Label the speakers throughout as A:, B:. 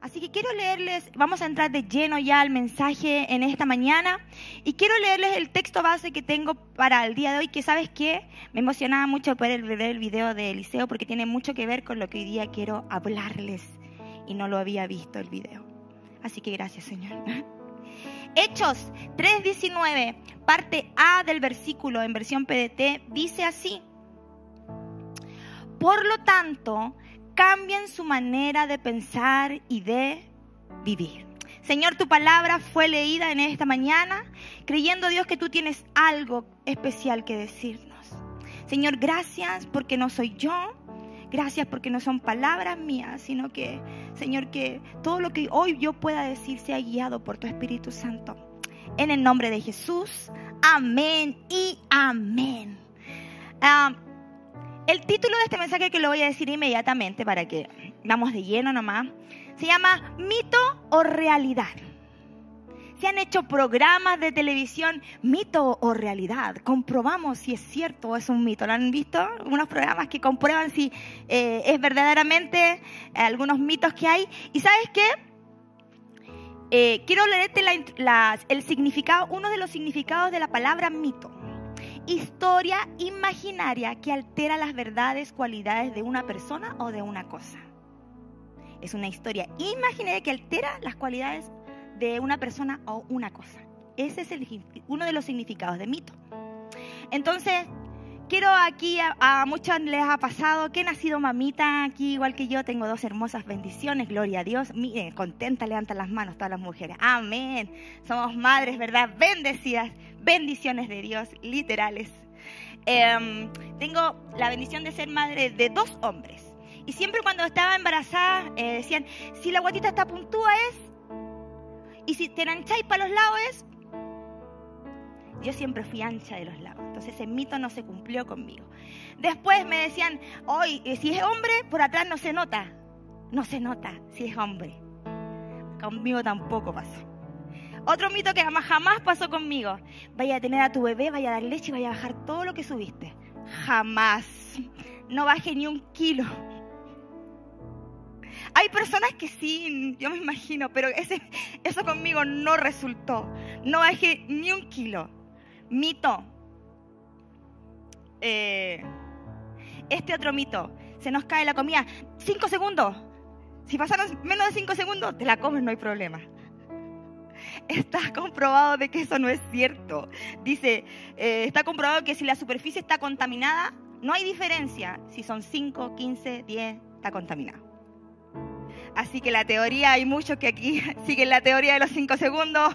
A: Así que quiero leerles, vamos a entrar de lleno ya al mensaje en esta mañana y quiero leerles el texto base que tengo para el día de hoy, que sabes qué, me emocionaba mucho poder ver el video de Eliseo porque tiene mucho que ver con lo que hoy día quiero hablarles y no lo había visto el video. Así que gracias Señor. Hechos 3.19, parte A del versículo en versión PDT, dice así. Por lo tanto, cambien su manera de pensar y de vivir. Señor, tu palabra fue leída en esta mañana, creyendo Dios que tú tienes algo especial que decirnos. Señor, gracias porque no soy yo, gracias porque no son palabras mías, sino que, Señor, que todo lo que hoy yo pueda decir sea guiado por tu Espíritu Santo. En el nombre de Jesús, amén y amén. Ah, el título de este mensaje que lo voy a decir inmediatamente para que vamos de lleno nomás, se llama Mito o Realidad. Se han hecho programas de televisión, mito o realidad. Comprobamos si es cierto o es un mito. ¿Lo han visto? Unos programas que comprueban si eh, es verdaderamente algunos mitos que hay. ¿Y sabes qué? Eh, quiero leerte el significado, uno de los significados de la palabra mito historia imaginaria que altera las verdades, cualidades de una persona o de una cosa. Es una historia imaginaria que altera las cualidades de una persona o una cosa. Ese es uno de los significados de mito. Entonces, quiero aquí, a, muchos les ha pasado que he nacido mamita aquí, igual que yo, tengo dos hermosas bendiciones, gloria a Dios. Miren, contenta, levantan las manos todas las mujeres. Amén. Somos madres, ¿verdad? Bendecidas bendiciones de Dios, literales. Em, tengo la bendición de ser madre de dos hombres. Y siempre cuando estaba embarazada eh, decían, si la guatita está puntúa es, y si te ancháis para los lados es, yo siempre fui ancha de los lados. Entonces ese mito no se cumplió conmigo. Después me decían, hoy, si es hombre, por atrás no se nota. No se nota si es hombre. Conmigo tampoco pasó. Otro mito que jamás, pasó conmigo. Vaya a tener a tu bebé, vaya a dar leche y vaya a bajar todo lo que subiste. Jamás. No baje ni un kilo. Hay personas que sí, yo me imagino, pero ese, eso conmigo no resultó. No bajé ni un kilo. Mito. Eh, este otro mito. Se nos cae la comida. Cinco segundos. Si pasaron menos de cinco segundos, te la comes, no hay problema está comprobado de que eso no es cierto. Dice, eh, está comprobado que si la superficie está contaminada, no hay diferencia si son 5, 15, 10, está contaminado. Así que la teoría, hay muchos que aquí siguen la teoría de los 5 segundos,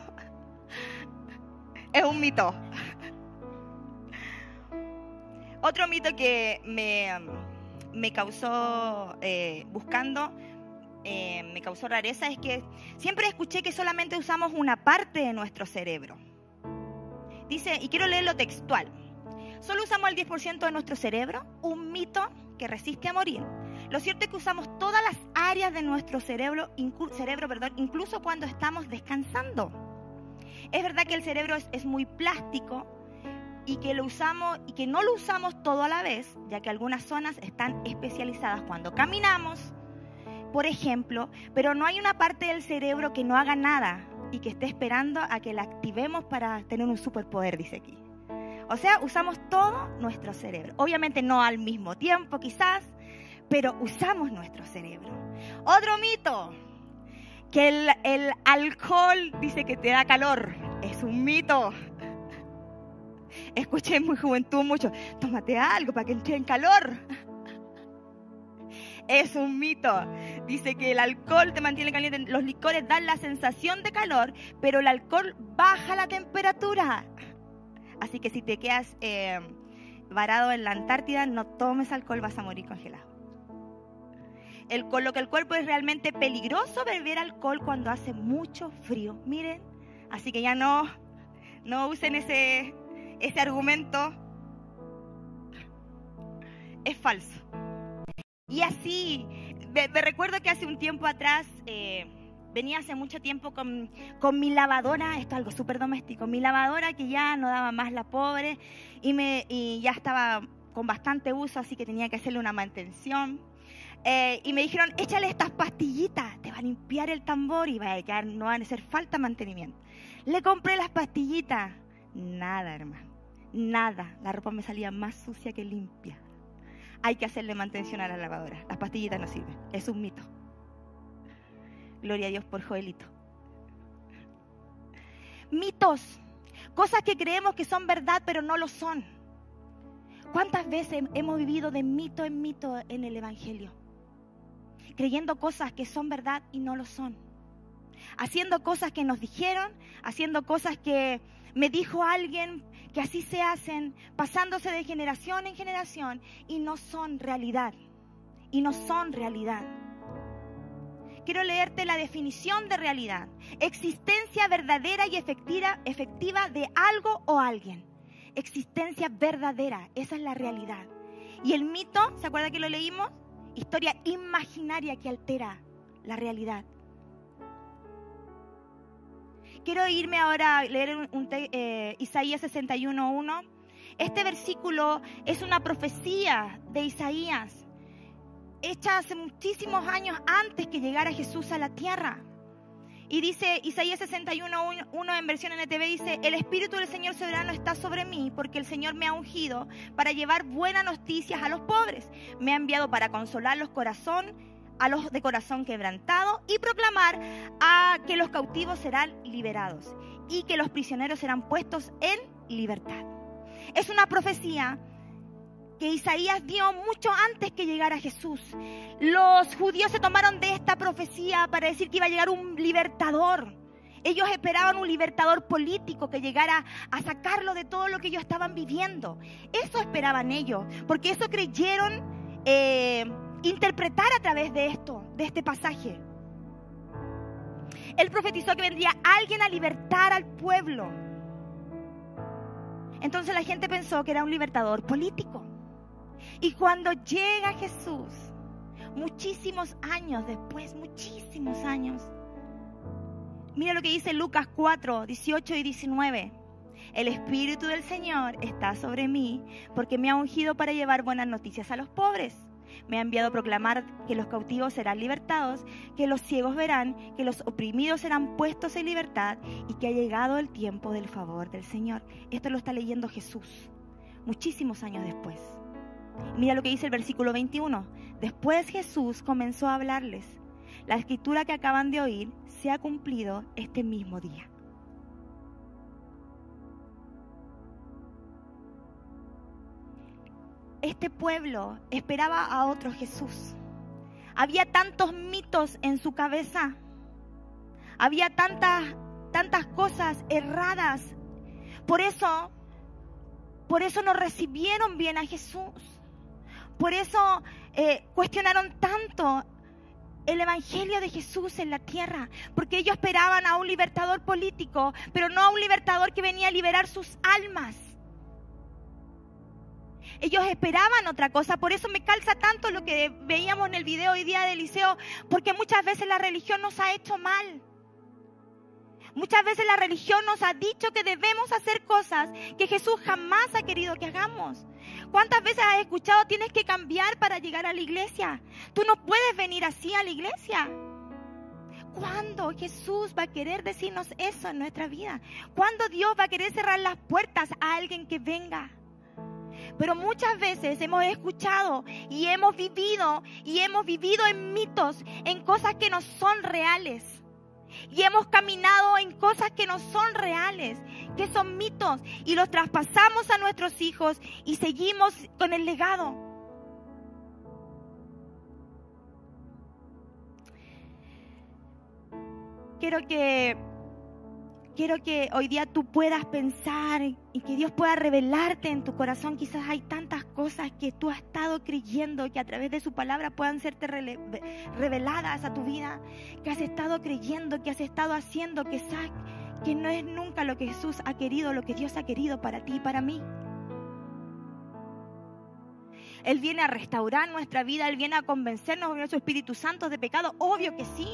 A: es un mito. Otro mito que me, me causó eh, buscando eh, me causó rareza es que siempre escuché que solamente usamos una parte de nuestro cerebro. Dice, y quiero leerlo textual, solo usamos el 10% de nuestro cerebro, un mito que resiste a morir. Lo cierto es que usamos todas las áreas de nuestro cerebro, cerebro perdón, incluso cuando estamos descansando. Es verdad que el cerebro es muy plástico y que lo usamos y que no lo usamos todo a la vez, ya que algunas zonas están especializadas cuando caminamos, por ejemplo, pero no hay una parte del cerebro que no haga nada y que esté esperando a que la activemos para tener un superpoder, dice aquí. O sea, usamos todo nuestro cerebro. Obviamente no al mismo tiempo quizás, pero usamos nuestro cerebro. Otro mito, que el, alcohol dice que te da calor. Es un mito. Escuché en mi juventud mucho, tómate algo para que entre en calor es un mito. Dice que el alcohol te mantiene caliente. Los licores dan la sensación de calor, pero el alcohol baja la temperatura. Así que si te quedas eh, varado en la Antártida, no tomes alcohol, vas a morir congelado. El, con lo que el cuerpo es realmente peligroso beber alcohol cuando hace mucho frío. Miren, así que ya no, no usen ese, ese argumento. Es falso. Y así, me, recuerdo que hace un tiempo atrás, eh, venía hace mucho tiempo con, mi lavadora, esto es algo súper doméstico, mi lavadora que ya no daba más la pobre y, me, y ya estaba con bastante uso, así que tenía que hacerle una mantención. eh, y me dijeron, échale estas pastillitas, te va a limpiar el tambor y va a quedar, no van a hacer falta mantenimiento. Le compré las pastillitas. Nada, hermano. Nada. La ropa me salía más sucia que limpia. Hay que hacerle mantención a la lavadora. Las pastillitas no sirven. Es un mito. Gloria a Dios por Joelito. Mitos. Cosas que creemos que son verdad, pero no lo son. ¿Cuántas veces hemos vivido de mito en mito en el Evangelio? creyendo cosas que son verdad y no lo son. Haciendo cosas que nos dijeron, haciendo cosas que me dijo alguien que así se hacen, pasándose de generación en generación y no son realidad. Y no son realidad. Quiero leerte la definición de realidad. Existencia verdadera y efectiva, efectiva de algo o alguien. Existencia verdadera, esa es la realidad. Y el mito, ¿se acuerda que lo leímos? historia imaginaria que altera la realidad. Quiero irme ahora a leer eh, Isaías 61.1. Este versículo es una profecía de Isaías, hecha hace muchísimos años antes que llegara Jesús a la tierra. Y dice Isaías 61, 1 en versión NTV, dice, el Espíritu del Señor soberano está sobre mí porque el Señor me ha ungido para llevar buenas noticias a los pobres. Me ha enviado para consolar los corazón, a los de corazón quebrantado y proclamar a que los cautivos serán liberados y que los prisioneros serán puestos en libertad. Es una profecía que Isaías dio mucho antes que llegara Jesús. Los judíos se tomaron de esta profecía para decir que iba a llegar un libertador. Ellos esperaban un libertador político que llegara a sacarlo de todo lo que ellos estaban viviendo. Eso esperaban ellos, porque eso creyeron eh, interpretar a través de esto, de este pasaje. Él profetizó que vendría alguien a libertar al pueblo. Entonces la gente pensó que era un libertador político. Y cuando llega Jesús, muchísimos años después, muchísimos años, mira lo que dice Lucas 4, 18 y 19. El Espíritu del Señor está sobre mí porque me ha ungido para llevar buenas noticias a los pobres. Me ha enviado a proclamar que los cautivos serán libertados, que los ciegos verán, que los oprimidos serán puestos en libertad y que ha llegado el tiempo del favor del Señor. Esto lo está leyendo Jesús muchísimos años después. Mira lo que dice el versículo 21. Después Jesús comenzó a hablarles. La escritura que acaban de oír se ha cumplido este mismo día. Este pueblo esperaba a otro Jesús. Había tantos mitos en su cabeza. Había tantas, tantas cosas erradas. Por eso, por eso no recibieron bien a Jesús. Por eso eh, cuestionaron tanto el Evangelio de Jesús en la tierra, porque ellos esperaban a un libertador político, pero no a un libertador que venía a liberar sus almas. Ellos esperaban otra cosa, por eso me calza tanto lo que veíamos en el video hoy día de Eliseo, porque muchas veces la religión nos ha hecho mal. Muchas veces la religión nos ha dicho que debemos hacer cosas que Jesús jamás ha querido que hagamos. ¿Cuántas veces has escuchado tienes que cambiar para llegar a la iglesia? Tú no puedes venir así a la iglesia. ¿Cuándo Jesús va a querer decirnos eso en nuestra vida? ¿Cuándo Dios va a querer cerrar las puertas a alguien que venga? Pero muchas veces hemos escuchado y hemos vivido y hemos vivido en mitos, en cosas que no son reales y hemos caminado en cosas que no son reales, que son mitos, y los traspasamos a nuestros hijos y seguimos con el legado. Quiero que quiero que hoy día tú puedas pensar y que Dios pueda revelarte en tu corazón. Quizás hay tantas cosas que tú has estado creyendo que a través de su palabra puedan serte reveladas a tu vida, que has estado creyendo, que has estado haciendo, que sabes que no es nunca lo que Jesús ha querido, lo que Dios ha querido para ti y para mí. Él viene a restaurar nuestra vida, Él viene a convencernos de su Espíritu Santo de pecado, obvio que sí.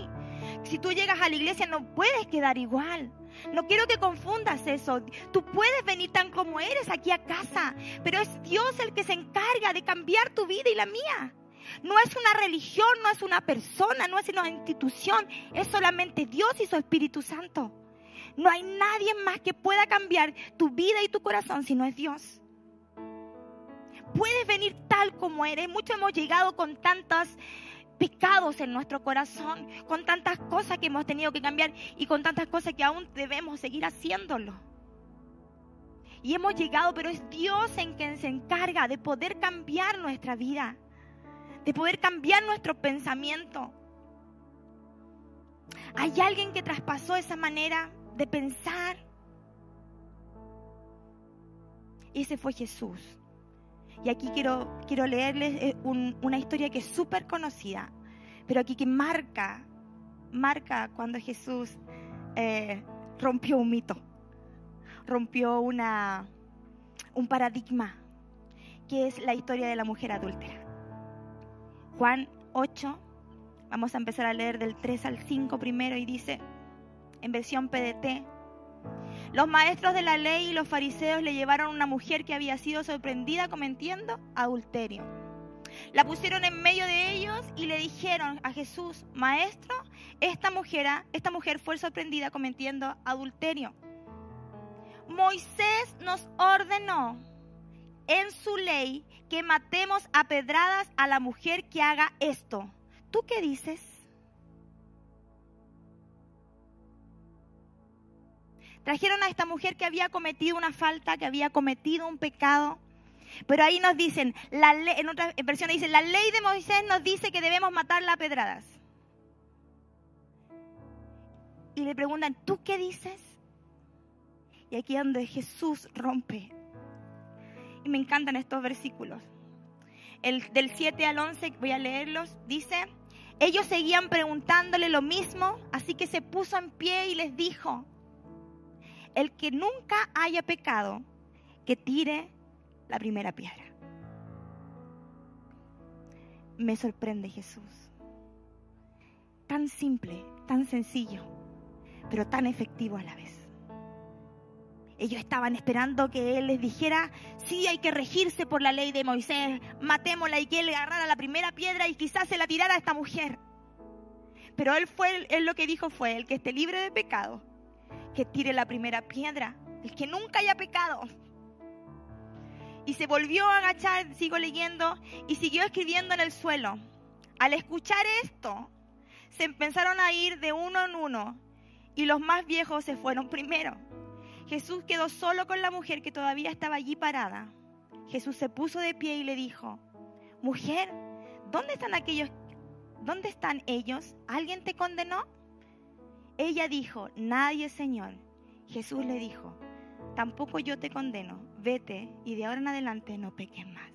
A: Si tú llegas a la iglesia no puedes quedar igual. No quiero que confundas eso. Tú puedes venir tan como eres aquí a casa, pero es Dios el que se encarga de cambiar tu vida y la mía. No es una religión, no es una persona, no es una institución, es solamente Dios y su Espíritu Santo. No hay nadie más que pueda cambiar tu vida y tu corazón si no es Dios. Puedes venir tal como eres. Muchos hemos llegado con tantos pecados en nuestro corazón, con tantas cosas que hemos tenido que cambiar y con tantas cosas que aún debemos seguir haciéndolo. Y hemos llegado, pero es Dios en quien se encarga de poder cambiar nuestra vida, de poder cambiar nuestro pensamiento. ¿Hay alguien que traspasó esa manera de pensar? Ese fue Jesús. Y aquí quiero, quiero leerles eh, una historia que es súper conocida, pero aquí que marca, marca cuando Jesús eh, rompió un mito rompió una, un paradigma, que es la historia de la mujer adúltera. Juan 8, vamos a empezar a leer del 3 al 5 primero y dice, en versión PDT, los maestros de la ley y los fariseos le llevaron una mujer que había sido sorprendida cometiendo adulterio. La pusieron en medio de ellos y le dijeron a Jesús, maestro, esta mujer, esta mujer fue sorprendida cometiendo adulterio. Moisés nos ordenó en su ley que matemos a pedradas a la mujer que haga esto. ¿Tú qué dices? Trajeron a esta mujer que había cometido una falta, que había cometido un pecado. Pero ahí nos dicen, la en otra versión dice, la ley de Moisés nos dice que debemos matarla a pedradas. Y le preguntan, ¿tú qué dices? Y aquí es donde Jesús rompe. Y me encantan estos versículos. El, del 7 al 11, voy a leerlos, dice, ellos seguían preguntándole lo mismo, así que se puso en pie y les dijo, el que nunca haya pecado, que tire la primera piedra. Me sorprende Jesús. Tan simple, tan sencillo, pero tan efectivo a la vez. Ellos estaban esperando que Él les dijera, sí, hay que regirse por la ley de Moisés, matémosla y que Él agarrara la primera piedra y quizás se la tirara a esta mujer. Pero Él fue, lo que dijo fue, el que esté libre de pecado, que tire la primera piedra, el que nunca haya pecado. Y se volvió a agachar, sigo leyendo, y siguió escribiendo en el suelo. Al escuchar esto, se empezaron a ir de uno en uno, y los más viejos se fueron primero. Jesús quedó solo con la mujer que todavía estaba allí parada. Jesús se puso de pie y le dijo, mujer, ¿dónde están aquellos? ¿Dónde están ellos? ¿Alguien te condenó? Ella dijo, nadie, Señor. Jesús le dijo, tampoco yo te condeno, vete y de ahora en adelante no peques más.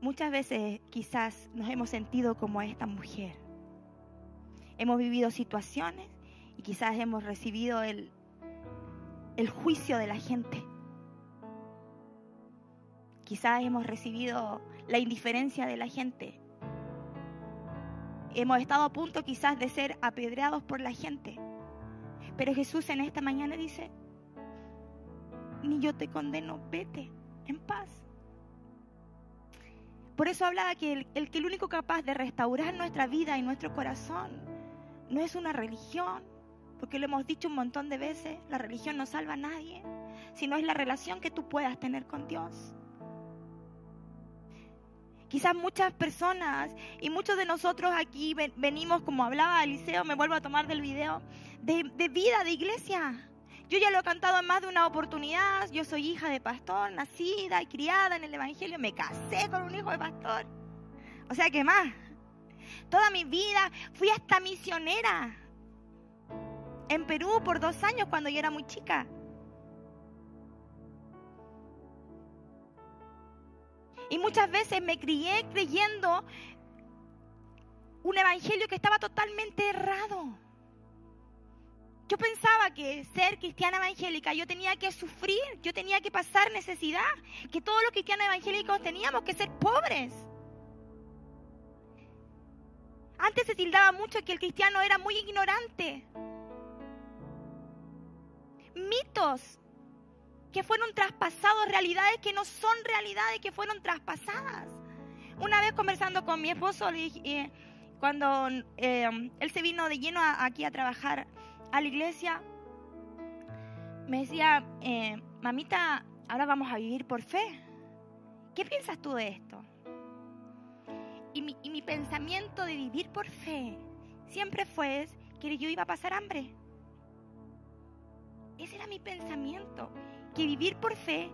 A: Muchas veces quizás nos hemos sentido como esta mujer. Hemos vivido situaciones y quizás hemos recibido el, el juicio de la gente. Quizás hemos recibido la indiferencia de la gente. Hemos estado a punto quizás de ser apedreados por la gente. Pero Jesús en esta mañana dice, ni yo te condeno, vete en paz. Por eso hablaba que el, el, que el único capaz de restaurar nuestra vida y nuestro corazón no es una religión, porque lo hemos dicho un montón de veces, la religión no salva a nadie, sino es la relación que tú puedas tener con Dios. Quizás muchas personas y muchos de nosotros aquí venimos, como hablaba Eliseo, me vuelvo a tomar del video, de, de vida, de iglesia. Yo ya lo he cantado en más de una oportunidad. Yo soy hija de pastor, nacida y criada en el Evangelio. Me casé con un hijo de pastor. O sea, ¿qué más? Toda mi vida fui hasta misionera en Perú por dos años cuando yo era muy chica. Y muchas veces me crié creyendo un evangelio que estaba totalmente errado. Yo pensaba que ser cristiana evangélica yo tenía que sufrir, yo tenía que pasar necesidad, que todos los cristianos evangélicos teníamos que ser pobres. Antes se tildaba mucho que el cristiano era muy ignorante. mitos que fueron traspasados, realidades que no son realidades, que fueron traspasadas. Una vez conversando con mi esposo, le eh, cuando eh, él se vino de lleno aquí a trabajar a la iglesia, me decía, eh, mamita, ahora vamos a vivir por fe. ¿Qué piensas tú de esto? Y mi, y mi pensamiento de vivir por fe siempre fue que yo iba a pasar hambre. Ese era mi pensamiento, que vivir por fe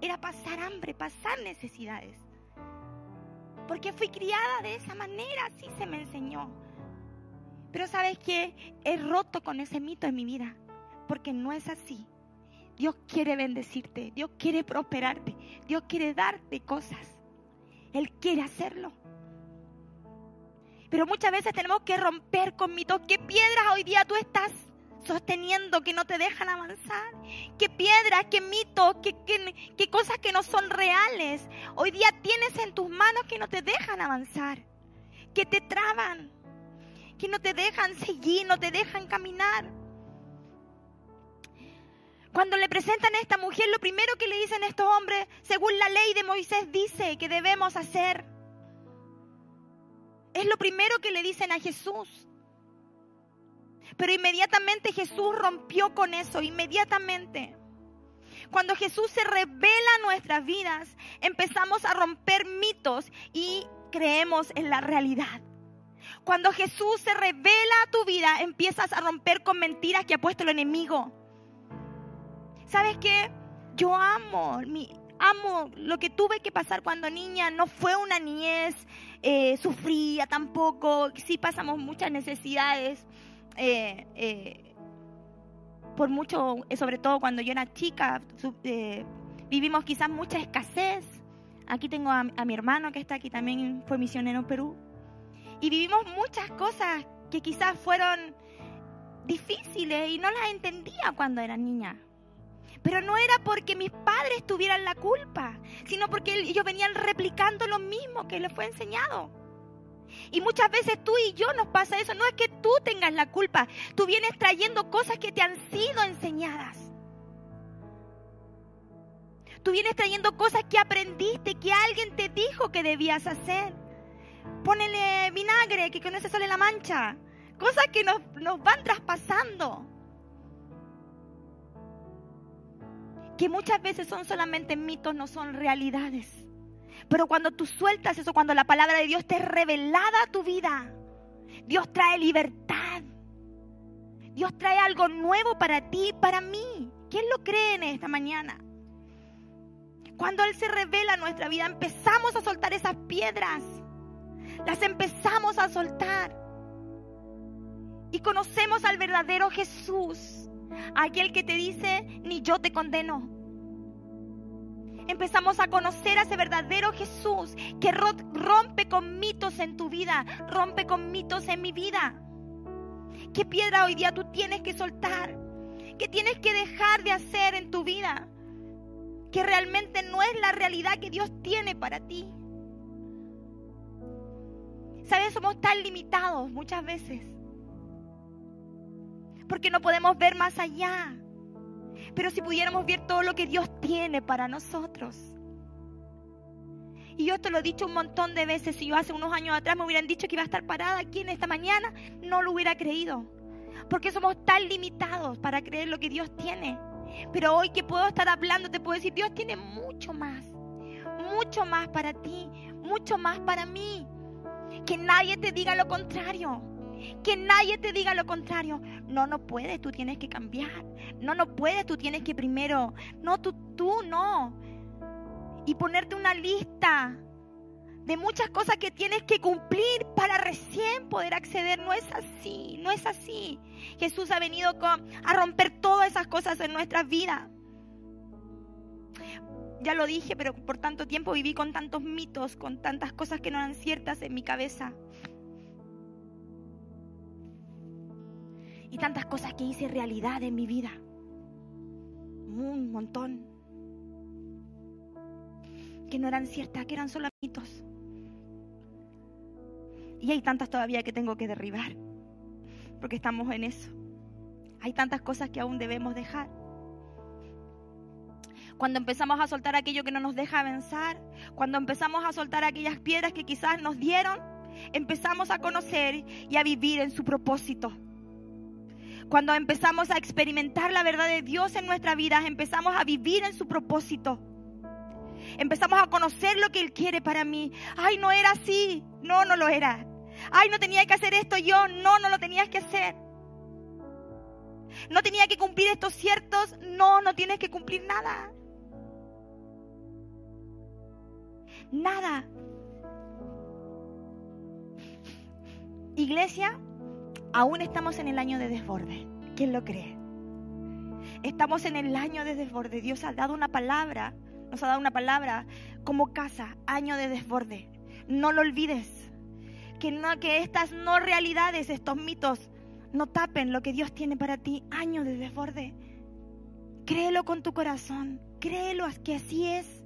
A: era pasar hambre, pasar necesidades. Porque fui criada de esa manera, así se me enseñó. Pero sabes que he roto con ese mito en mi vida, porque no es así. Dios quiere bendecirte, Dios quiere prosperarte, Dios quiere darte cosas. Él quiere hacerlo. Pero muchas veces tenemos que romper con mitos. ¿Qué piedras hoy día tú estás sosteniendo que no te dejan avanzar? ¿Qué piedras, qué mitos, qué, qué, cosas que no son reales hoy día tienes en tus manos que no te dejan avanzar? Que te traban, que no te dejan seguir, no te dejan caminar. Cuando le presentan a esta mujer, lo primero que le dicen estos hombres, según la ley de Moisés, dice que debemos hacer. Es lo primero que le dicen a Jesús. Pero inmediatamente Jesús rompió con eso, inmediatamente. Cuando Jesús se revela en nuestras vidas, empezamos a romper mitos y creemos en la realidad. Cuando Jesús se revela a tu vida, empiezas a romper con mentiras que ha puesto el enemigo. ¿Sabes qué? Yo amo, mi, amo lo que tuve que pasar cuando niña. No fue una niñez eh, sufría tampoco. Sí pasamos muchas necesidades. Eh, eh, por mucho, sobre todo cuando yo era chica, vivimos quizás mucha escasez. Aquí tengo a, a mi hermano que está aquí también, fue misionero en Perú. Y vivimos muchas cosas que quizás fueron difíciles y no las entendía cuando era niña. Pero no era porque mis padres tuvieran la culpa, sino porque ellos venían replicando lo mismo que les fue enseñado. Y muchas veces tú y yo nos pasa eso. No es que tú tengas la culpa, tú vienes trayendo cosas que te han sido enseñadas. Tú vienes trayendo cosas que aprendiste, que alguien te dijo que debías hacer. Pónele vinagre, que con eso sale la mancha. Cosas que nos, nos van traspasando. que muchas veces son solamente mitos, no son realidades. Pero cuando tú sueltas eso, cuando la palabra de Dios te es revelada a tu vida, Dios trae libertad. Dios trae algo nuevo para ti para mí. ¿Quién lo cree en esta mañana? Cuando Él se revela en nuestra vida, empezamos a soltar esas piedras. Las empezamos a soltar. Y conocemos al verdadero Jesús aquel que te dice, ni yo te condeno. Empezamos a conocer a ese verdadero Jesús que rompe con mitos en tu vida, rompe con mitos en mi vida. ¿Qué piedra hoy día tú tienes que soltar? ¿Qué tienes que dejar de hacer en tu vida? Que realmente no es la realidad que Dios tiene para ti. ¿Sabes? Somos tan limitados muchas veces porque no podemos ver más allá. Pero si pudiéramos ver todo lo que Dios tiene para nosotros. Y yo te lo he dicho un montón de veces, si yo hace unos años atrás me hubieran dicho que iba a estar parada aquí en esta mañana, no lo hubiera creído. Porque somos tan limitados para creer lo que Dios tiene. Pero hoy que puedo estar hablando, te puedo decir, Dios tiene mucho más. Mucho más para ti, mucho más para mí. Que nadie te diga lo contrario. Que nadie te diga lo contrario. No, no puedes, tú tienes que cambiar. No, no puedes, tú tienes que primero. No, tú, tú no. Y ponerte una lista de muchas cosas que tienes que cumplir para recién poder acceder. No es así, no es así. Jesús ha venido con, a romper todas esas cosas en nuestras vidas. Ya lo dije, pero por tanto tiempo viví con tantos mitos, con tantas cosas que no eran ciertas en mi cabeza. Y tantas cosas que hice realidad en mi vida. Un montón. Que no eran ciertas, que eran solo. Y hay tantas todavía que tengo que derribar. Porque estamos en eso. Hay tantas cosas que aún debemos dejar. Cuando empezamos a soltar aquello que no nos deja avanzar, cuando empezamos a soltar aquellas piedras que quizás nos dieron, empezamos a conocer y a vivir en su propósito. Cuando empezamos a experimentar la verdad de Dios en nuestra vida, empezamos a vivir en su propósito. Empezamos a conocer lo que Él quiere para mí. Ay, no era así. No, no lo era. Ay, no tenía que hacer esto yo. No, no lo tenías que hacer. No tenía que cumplir estos ciertos. No, no tienes que cumplir nada. Nada. Iglesia, aún estamos en el año de desborde. ¿Quién lo cree? Estamos en el año de desborde. Dios ha dado una palabra, nos ha dado una palabra como casa, año de desborde. No lo olvides. Que, no, estas no realidades, estos mitos, no tapen lo que Dios tiene para ti, año de desborde. Créelo con tu corazón, créelo que así es.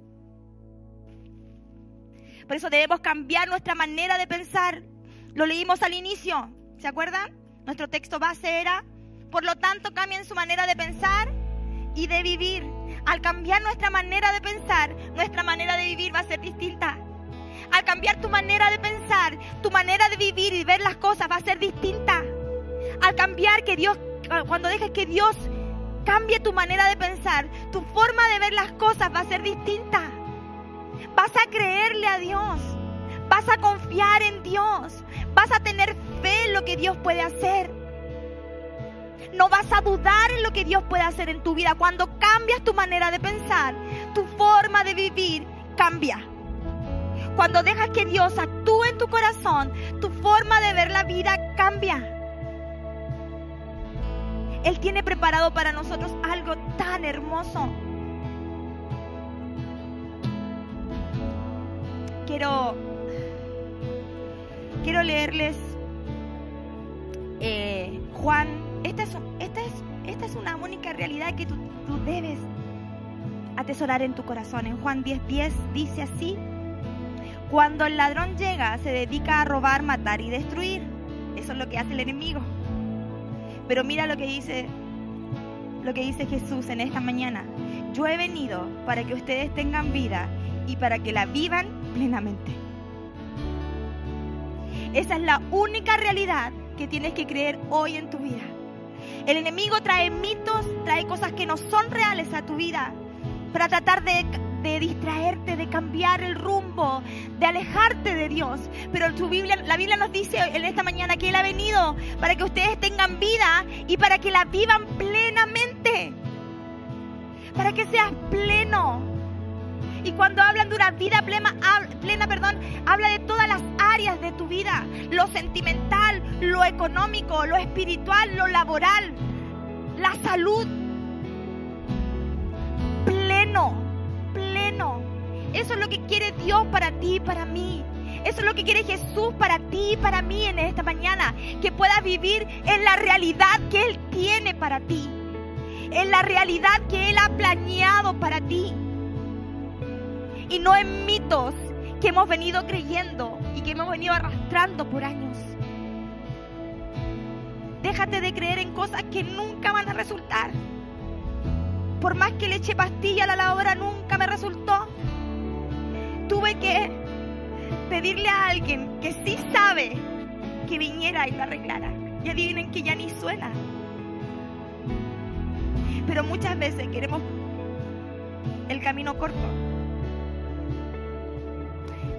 A: Por eso debemos cambiar nuestra manera de pensar. Lo leímos al inicio, ¿se acuerdan? Nuestro texto base era, por lo tanto cambien su manera de pensar y de vivir. Al cambiar nuestra manera de pensar, nuestra manera de vivir va a ser distinta. Al cambiar tu manera de pensar, tu manera de vivir y ver las cosas va a ser distinta. Al cambiar que Dios, cuando dejes que Dios cambie tu manera de pensar, tu forma de ver las cosas va a ser distinta. Vas a creerle a Dios. Vas a confiar en Dios. Vas a tener fe en lo que Dios puede hacer. No vas a dudar en lo que Dios puede hacer en tu vida. Cuando cambias tu manera de pensar, tu forma de vivir cambia. Cuando dejas que Dios actúe en tu corazón, tu forma de ver la vida cambia. Él tiene preparado para nosotros algo tan hermoso. quiero, quiero leerles eh, Juan. Esta es, esta, es, esta es una única realidad que tú, debes atesorar en tu corazón. En Juan 10:10 10 dice así, cuando el ladrón llega se dedica a robar, matar y destruir. Eso es lo que hace el enemigo. Pero mira lo que dice lo que dice Jesús en esta mañana. Yo he venido para que ustedes tengan vida y para que la vivan plenamente. Esa es la única realidad que tienes que creer hoy en tu vida. El enemigo trae mitos, trae cosas que no son reales a tu vida para tratar de, distraerte, de cambiar el rumbo, de alejarte de Dios. Pero tu Biblia, la Biblia nos dice en esta mañana que Él ha venido para que ustedes tengan vida y para que la vivan plenamente. Para que seas pleno. Y cuando hablan de una vida plena, plena, perdón, habla de todas las áreas de tu vida, lo sentimental, lo económico, lo espiritual, lo laboral, la salud. Pleno, pleno. Eso es lo que quiere Dios para ti y para mí. Eso es lo que quiere Jesús para ti y para mí en esta mañana. Que puedas vivir en la realidad que Él tiene para ti. En la realidad que Él ha planeado para ti y no en mitos que hemos venido creyendo y que hemos venido arrastrando por años. Déjate de creer en cosas que nunca van a resultar. Por más que le pastilla a la lavadora, nunca me resultó. Tuve que pedirle a alguien que sí sabe que viniera y lo arreglara. Y adivinen que ya ni suena. Pero muchas veces queremos el camino corto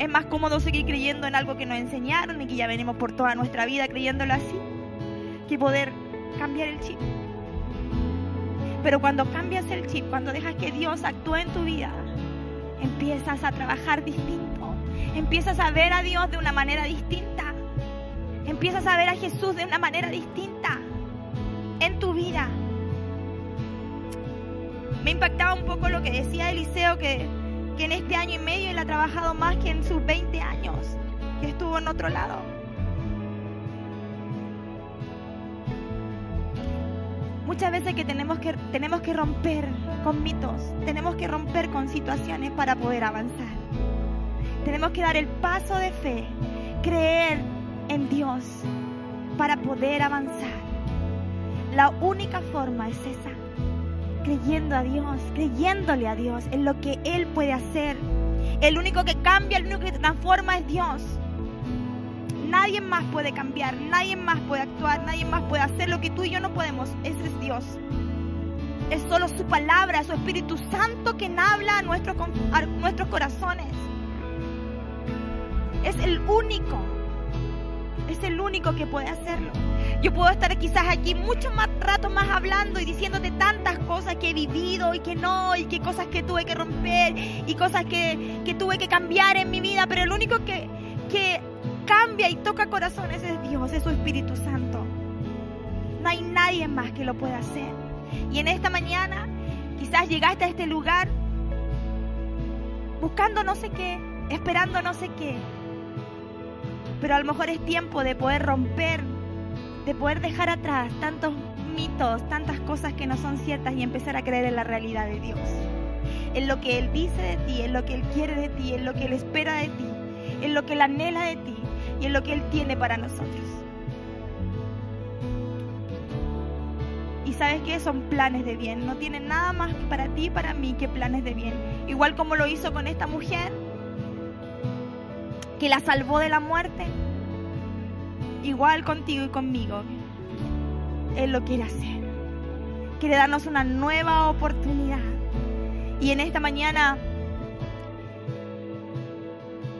A: es más cómodo seguir creyendo en algo que nos enseñaron y que ya venimos por toda nuestra vida creyéndolo así, que poder cambiar el chip. Pero cuando cambias el chip, cuando dejas que Dios actúe en tu vida, empiezas a trabajar distinto, empiezas a ver a Dios de una manera distinta, empiezas a ver a Jesús de una manera distinta en tu vida. Me impactaba un poco lo que decía Eliseo que que en este año y medio él ha trabajado más que en sus 20 años que estuvo en otro lado. Muchas veces que tenemos que, tenemos que romper con mitos, tenemos que romper con situaciones para poder avanzar. Tenemos que dar el paso de fe, creer en Dios para poder avanzar. La única forma es esa. Creyendo a Dios, creyéndole a Dios en lo que Él puede hacer. El único que cambia, el único que transforma es Dios. Nadie más puede cambiar, nadie más puede actuar, nadie más puede hacer lo que tú y yo no podemos. Ese es Dios. Es solo su palabra, su Espíritu Santo quien habla a a nuestros corazones. Es el único. Es el único que puede hacerlo. Yo puedo estar quizás aquí mucho más rato más hablando y diciéndote tantas cosas que he vivido y que no, y que cosas que tuve que romper y cosas que, que tuve que cambiar en mi vida, pero el único que, que cambia y toca corazones es Dios, es su Espíritu Santo. No hay nadie más que lo pueda hacer. Y en esta mañana quizás llegaste a este lugar buscando no sé qué, esperando no sé qué. Pero a lo mejor es tiempo de poder romper, de poder dejar atrás tantos mitos, tantas cosas que no son ciertas y empezar a creer en la realidad de Dios. En lo que Él dice de ti, en lo que Él quiere de ti, en lo que Él espera de ti, en lo que Él anhela de ti y en lo que Él tiene para nosotros. Y sabes que son planes de bien, no tienen nada más para ti y para mí que planes de bien. Igual como lo hizo con esta mujer, que la salvó de la muerte, igual contigo y conmigo. Él lo quiere hacer. Quiere darnos una nueva oportunidad. Y en esta mañana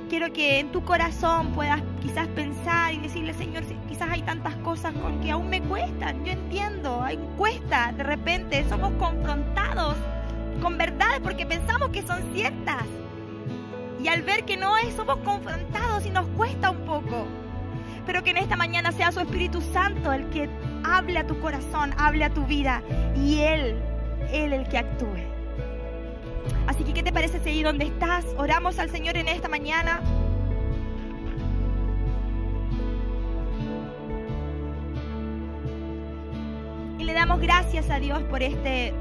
A: quiero que en tu corazón puedas quizás pensar y decirle, Señor, quizás hay tantas cosas con que aún me cuestan. Yo entiendo, hay cuesta. De repente somos confrontados con verdades porque pensamos que son ciertas. Y al ver que no es, somos confrontados y nos cuesta un poco. Pero que en esta mañana sea su Espíritu Santo el que hable a tu corazón, hable a tu vida y Él, Él el que actúe. Así que, ¿qué te parece ahí donde estás oramos al Señor en esta mañana? Y le damos gracias a Dios por este,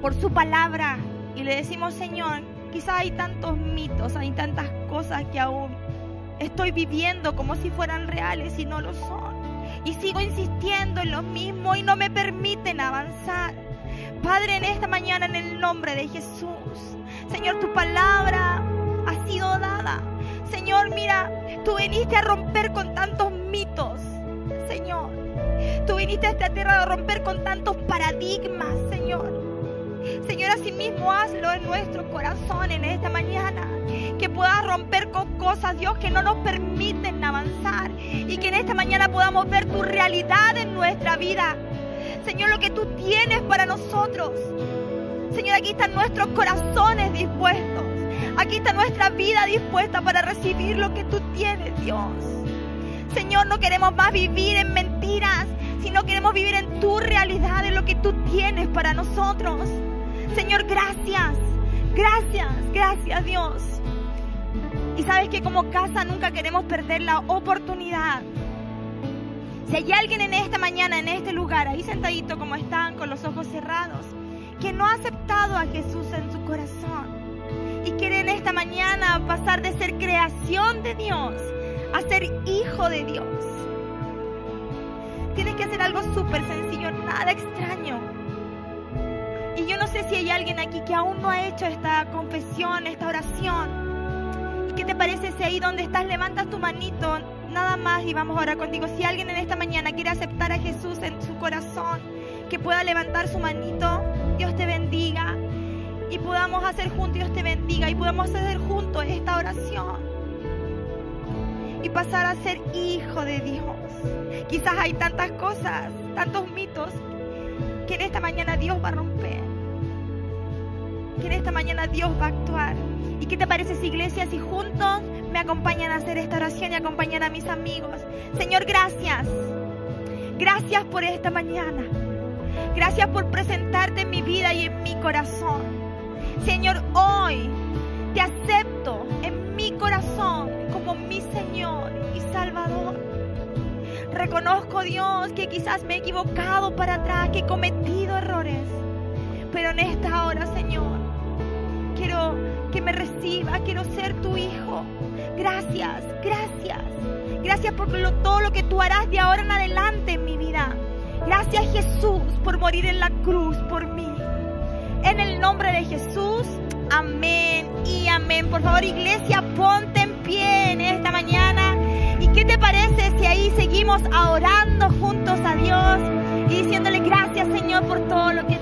A: por su palabra. Y le decimos, Señor, quizás hay tantos mitos, hay tantas cosas que aún estoy viviendo como si fueran reales y no lo son. Y sigo insistiendo en lo mismo y no me permiten avanzar. Padre, en esta mañana, en el nombre de Jesús, Señor, tu palabra ha sido dada. Señor, mira, tú viniste a romper con tantos mitos, Señor. Tú viniste a esta tierra a romper con tantos paradigmas, Señor. Señor, asimismo hazlo en nuestro corazón en esta mañana. Que puedas romper con cosas, Dios, que no nos permiten avanzar. Y que en esta mañana podamos ver tu realidad en nuestra vida. Señor, lo que tú tienes para nosotros. Señor, aquí están nuestros corazones dispuestos. Aquí está nuestra vida dispuesta para recibir lo que tú tienes, Dios. Señor, no queremos más vivir en mentiras, sino queremos vivir en tu realidad, en lo que tú tienes para nosotros. Señor, gracias, gracias, gracias Dios. Y sabes que como casa nunca queremos perder la oportunidad. Si hay alguien en esta mañana, en este lugar, ahí sentadito como están, con los ojos cerrados, que no ha aceptado a Jesús en su corazón y quiere en esta mañana pasar de ser creación de Dios a ser hijo de Dios. Tienes que hacer algo súper sencillo, nada extraño. Y yo no sé si hay alguien aquí que aún no ha hecho esta confesión, esta oración. ¿Y qué te parece si ahí donde estás levantas tu manito, nada más y vamos a orar contigo? Si alguien en esta mañana quiere aceptar a Jesús en su corazón, que pueda levantar su manito, Dios te bendiga. Y podamos hacer juntos, Dios te bendiga, y podamos hacer juntos esta oración. Y pasar a ser hijo de Dios. Quizás hay tantas cosas, tantos mitos que en esta mañana Dios va a romper. Que en esta mañana Dios va a actuar. ¿Y qué te parece si iglesia, si juntos me acompañan a hacer esta oración y acompañan a mis amigos? Señor, gracias. Gracias por esta mañana. Gracias por presentarte en mi vida y en mi corazón. Señor, hoy te acepto en mi corazón como mi Señor y Salvador. Reconozco, Dios, que quizás me he equivocado para atrás, que he cometido errores. Pero en esta hora, Señor, quiero que me reciba, quiero ser tu hijo. Gracias, gracias. Gracias por lo, todo lo que tú harás de ahora en adelante en mi vida. Gracias Jesús por morir en la cruz por mí. En el nombre de Jesús, amén y amén. Por favor, iglesia, ponte en pie en esta mañana. ¿Y qué te parece si ahí seguimos orando juntos a Dios y diciéndole gracias Señor por todo lo que